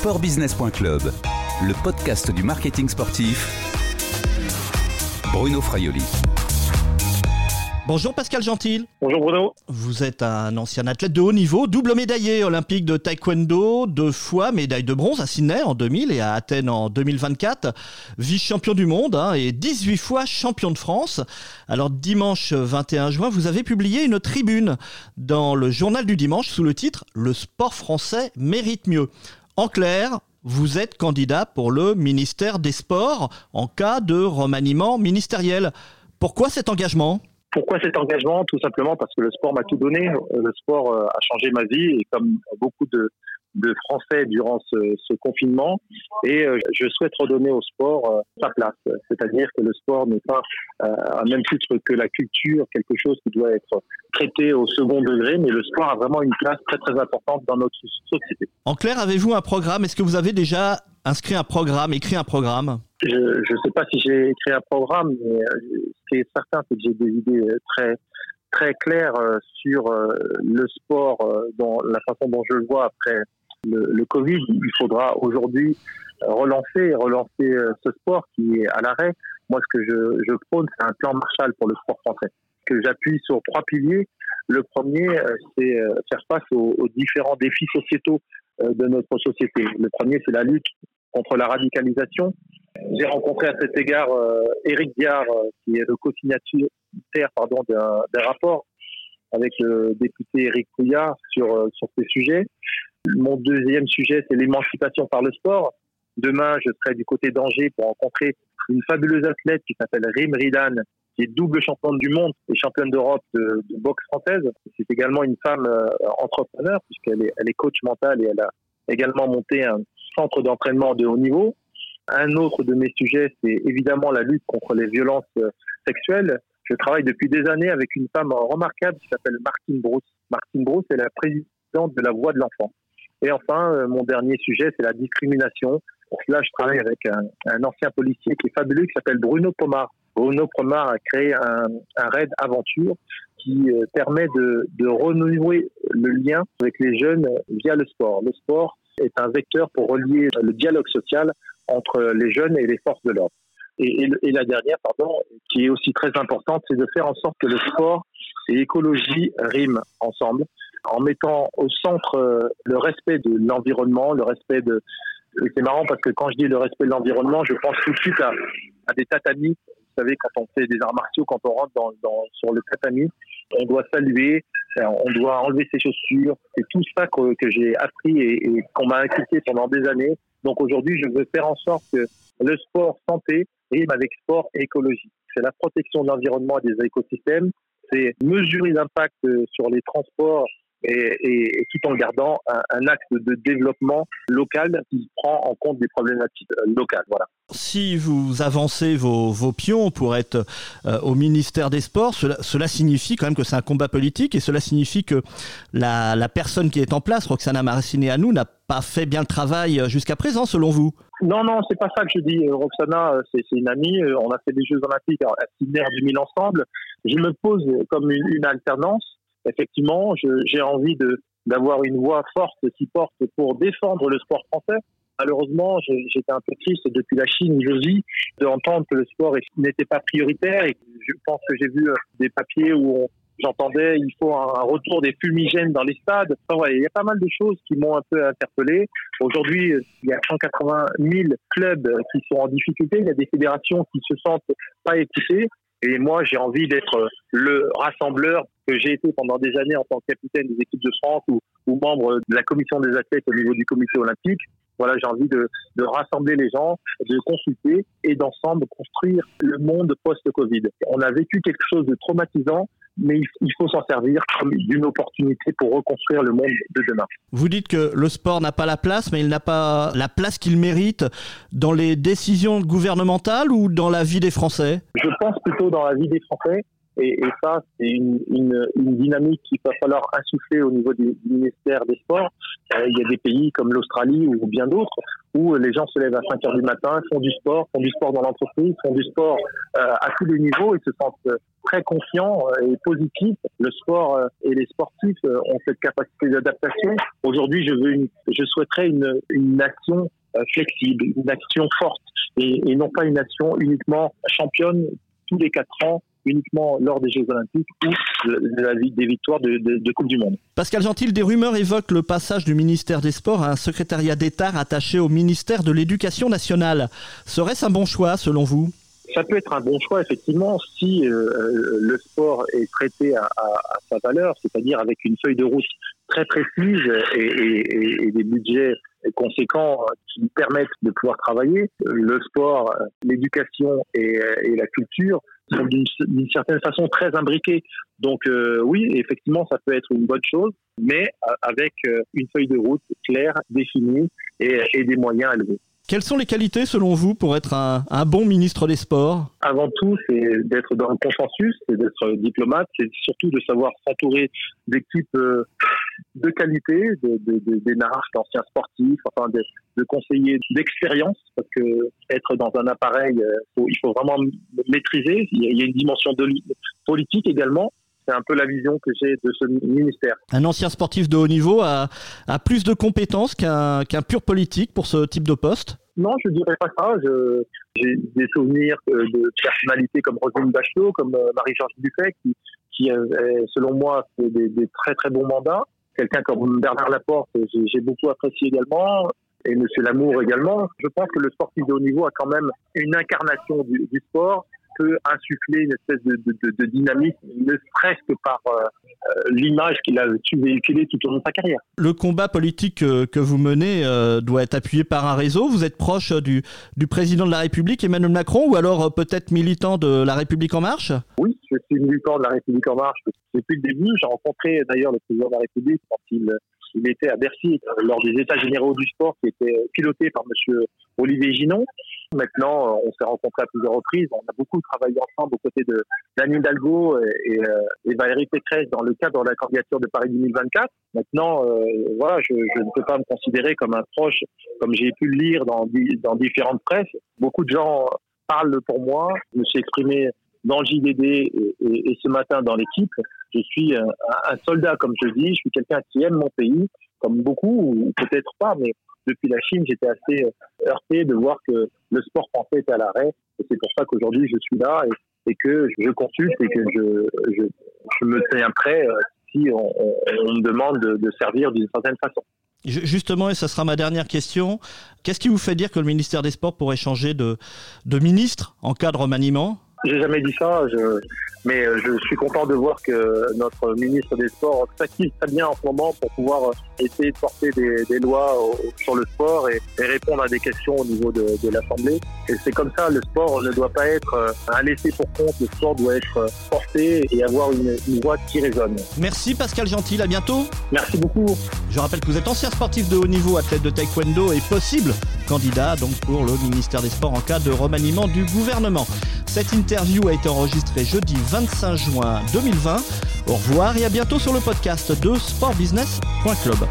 Sportbusiness.club, le podcast du marketing sportif. Bruno Fraioli. Bonjour Pascal Gentil. Bonjour Bruno. Vous êtes un ancien athlète de haut niveau, double médaillé olympique de taekwondo, deux fois médaille de bronze à Sydney en 2000 et à Athènes en 2024, vice-champion du monde hein, et 18 fois champion de France. Alors dimanche 21 juin, vous avez publié une tribune dans le journal du dimanche sous le titre Le sport français mérite mieux. En clair, vous êtes candidat pour le ministère des Sports en cas de remaniement ministériel. Pourquoi cet engagement? Pourquoi cet engagement? Tout simplement parce que le sport m'a tout donné. Le sport euh, a changé ma vie et comme beaucoup de, de Français durant ce, ce, confinement et euh, je souhaite redonner au sport euh, sa place. C'est-à-dire que le sport n'est pas à même titre que la culture, quelque chose qui doit être traité au second degré, mais le sport a vraiment une place très très importante dans notre société. En clair, avez-vous un programme? Est-ce que vous avez déjà inscrit un programme, écrit un programme? Je ne sais pas si j'ai écrit un programme, mais ce qui est certain, c'est que j'ai des idées très très claires sur le sport, dans la façon dont je le vois après le, Covid. Il faudra aujourd'hui relancer, relancer ce sport qui est à l'arrêt. Moi, ce que je, prône, c'est un plan Marshall pour le sport français, que j'appuie sur trois piliers. Le premier, c'est faire face aux, différents défis sociétaux de notre société. Le premier, c'est la lutte contre la radicalisation. J'ai rencontré à cet égard euh, Éric Diard, euh, qui est le co-signataire d'un rapport avec le député Éric Couillard sur, euh, sur ces sujets. Mon deuxième sujet, c'est l'émancipation par le sport. Demain, je serai du côté d'Angers pour rencontrer une fabuleuse athlète qui s'appelle Rim Ridan, qui est double championne du monde et championne d'Europe de, boxe française. C'est également une femme euh, entrepreneur puisqu'elle est, est coach mentale et elle a également monté un centre d'entraînement de haut niveau. Un autre de mes sujets, c'est évidemment la lutte contre les violences sexuelles. Je travaille depuis des années avec une femme remarquable qui s'appelle Martine Brousse. Martine Brousse est la présidente de la Voix de l'enfant. Et enfin, mon dernier sujet, c'est la discrimination. Pour cela, je travaille avec un, ancien policier qui est fabuleux, qui s'appelle Bruno Pomar. Bruno Pomar a créé un, un raid aventure qui permet de, renouer le lien avec les jeunes via le sport. Le sport est un vecteur pour relier le dialogue social entre les jeunes et les forces de l'ordre. Et, et, la dernière, pardon, qui est aussi très importante, c'est de faire en sorte que le sport et l'écologie riment ensemble, en mettant au centre le respect de l'environnement, le respect de... C'est marrant parce que quand je dis le respect de l'environnement, je pense tout de suite à, des tatamis. Vous savez, quand on fait des arts martiaux, quand on rentre dans, dans, sur le tatami, on doit saluer, on doit enlever ses chaussures. C'est tout ça que, j'ai appris et, qu'on m'a inculqué pendant des années. Donc aujourd'hui, je veux faire en sorte que le sport santé rime avec sport et écologie. C'est la protection de l'environnement et des écosystèmes, c'est mesurer l'impact sur les transports et, et, et, tout en gardant un, un, axe de développement local qui prend en compte des problématiques locales. Voilà. Si vous avancez vos, vos pions pour être euh, au ministère des Sports, cela, cela, signifie quand même que c'est un combat politique et cela signifie que la, la personne qui est en place, Roxana Maracineanu, n'a pas fait bien le travail jusqu'à présent, selon vous? Non, non, c'est pas ça que je dis. Roxana, c'est une amie. On a fait des Jeux Olympiques à Sydney en 2000 ensemble. Je me pose comme une, une alternance effectivement, j'ai envie de d'avoir une voix forte qui porte pour défendre le sport français. Malheureusement, j'étais un peu triste depuis la Chine où je vis d'entendre que le sport n'était pas prioritaire et je pense que j'ai vu des papiers où j'entendais il faut un, retour des fumigènes dans les stades. Enfin, ouais, il y a pas mal de choses qui m'ont un peu interpellé. Aujourd'hui, il y a 180 000 clubs qui sont en difficulté. Il y a des fédérations qui se sentent pas écoutées. Et moi, j'ai envie d'être le rassembleur que j'ai été pendant des années en tant que capitaine des équipes de France ou, ou, membre de la commission des athlètes au niveau du comité olympique. Voilà, j'ai envie de, de, rassembler les gens, de consulter et d'ensemble construire le monde post-Covid. On a vécu quelque chose de traumatisant mais il faut s'en servir comme d'une opportunité pour reconstruire le monde de demain. Vous dites que le sport n'a pas la place, mais il n'a pas la place qu'il mérite dans les décisions gouvernementales ou dans la vie des Français? Je pense plutôt dans la vie des Français. Et, et ça, c'est une, une, une, dynamique qu'il va falloir insuffler au niveau du, ministère des Sports. Euh, il y a des pays comme l'Australie ou bien d'autres où les gens se lèvent à 5 heures du matin, font du sport, font du sport dans l'entreprise, font du sport euh, à tous les niveaux et se sentent très confiants et positifs. Le sport et les sportifs ont cette capacité d'adaptation. Aujourd'hui, je veux je souhaiterais une, une nation flexible, une nation forte et, non pas une nation uniquement championne tous les quatre ans uniquement lors des Jeux Olympiques ou de des victoires de, de, Coupe du Monde. Pascal Gentil, des rumeurs évoquent le passage du ministère des Sports à un secrétariat d'État attaché au ministère de l'Éducation nationale. Serait-ce un bon choix selon vous? Ça peut être un bon choix, effectivement, si euh, le sport est traité à, à, sa valeur, c'est-à-dire avec une feuille de route très précise et, et, et des budgets conséquents qui permettent de pouvoir travailler. Le sport, l'éducation et, et la culture sont d'une certaine façon très imbriqués. Donc euh, oui, effectivement, ça peut être une bonne chose, mais euh, avec euh, une feuille de route claire, définie et, et des moyens élevés. Quelles sont les qualités selon vous pour être un, un bon ministre des Sports? Avant tout, c'est d'être dans le consensus, c'est d'être diplomate, c'est surtout de savoir s'entourer d'équipes de qualité, d'énarques, de, d'anciens sportifs, enfin de, de conseillers d'expérience, parce que être dans un appareil, il faut vraiment maîtriser. Il y a une dimension de, politique également. C'est un peu la vision que j'ai de ce ministère. Un ancien sportif de haut niveau a, a plus de compétences qu'un pur politique pour ce type de poste? Non, je dirais pas ça. J'ai des souvenirs de personnalités comme Roselyne Bachelot, comme euh, Marie-Georges Buffet, qui, qui selon moi, fait des, des, très très bons mandats. Quelqu'un comme Bernard Laporte, j'ai beaucoup apprécié également et Monsieur Lamour également. Je pense que le sportif de haut niveau a quand même une incarnation du, du sport peut insuffler une espèce de, de, de dynamisme, ne serait-ce que par euh, euh, l'image qu'il a su véhiculer tout au long de sa carrière. Le combat politique que, que vous menez euh, doit être appuyé par un réseau. Vous êtes proche du, du président de la République, Emmanuel Macron, ou alors peut-être militant de la République en marche? Oui, je suis militant de la République en marche depuis le début. J'ai rencontré d'ailleurs le président de la République quand il il était à Bercy lors des États généraux du sport qui étaient pilotés par Monsieur Olivier Ginon. Maintenant, euh, on s'est rencontrés à plusieurs reprises. On a beaucoup travaillé ensemble aux côtés de d'Anne Hidalgo euh, et Valérie Pécresse dans le cadre de la candidature de Paris 2024. Maintenant, euh, voilà, je, ne peux pas me considérer comme un proche, comme j'ai pu le lire dans, différentes presses. Beaucoup de gens parlent pour moi. Je me suis exprimé dans JDD et, ce matin dans l'équipe. Je suis un, un, soldat, comme je dis. Je suis quelqu'un qui aime mon pays, comme beaucoup, ou peut-être pas, mais depuis la Chine, j'étais assez euh, heurté de voir que le sport français était à l'arrêt. C'est pour ça qu'aujourd'hui, je suis là et, que je consulte et que je, me tiens prêt euh, si on, me demande de, de servir d'une certaine façon. Justement, et ça sera ma dernière question, qu'est-ce qui vous fait dire que le ministère des Sports pourrait changer de, de ministre en cas de remaniement? J'ai jamais dit ça, je, mais euh, je suis content de voir que notre ministre des Sports s'active très bien en ce moment pour pouvoir euh, essayer de porter des, des lois sur le sport et, et, répondre à des questions au niveau de, de l'Assemblée. Et c'est comme ça, le sport ne doit pas être euh, un laissé pour compte, le sport doit être porté et avoir une, une voix qui résonne. Merci Pascal Gentil, à bientôt. Merci beaucoup. Je rappelle que vous êtes ancien sportif de haut niveau, athlète de taekwondo et possible candidat donc pour le ministère des Sports en cas de remaniement du gouvernement. Cette interview a été enregistrée jeudi 25 juin 2020. Au revoir et à bientôt sur le podcast de sportbusiness.club.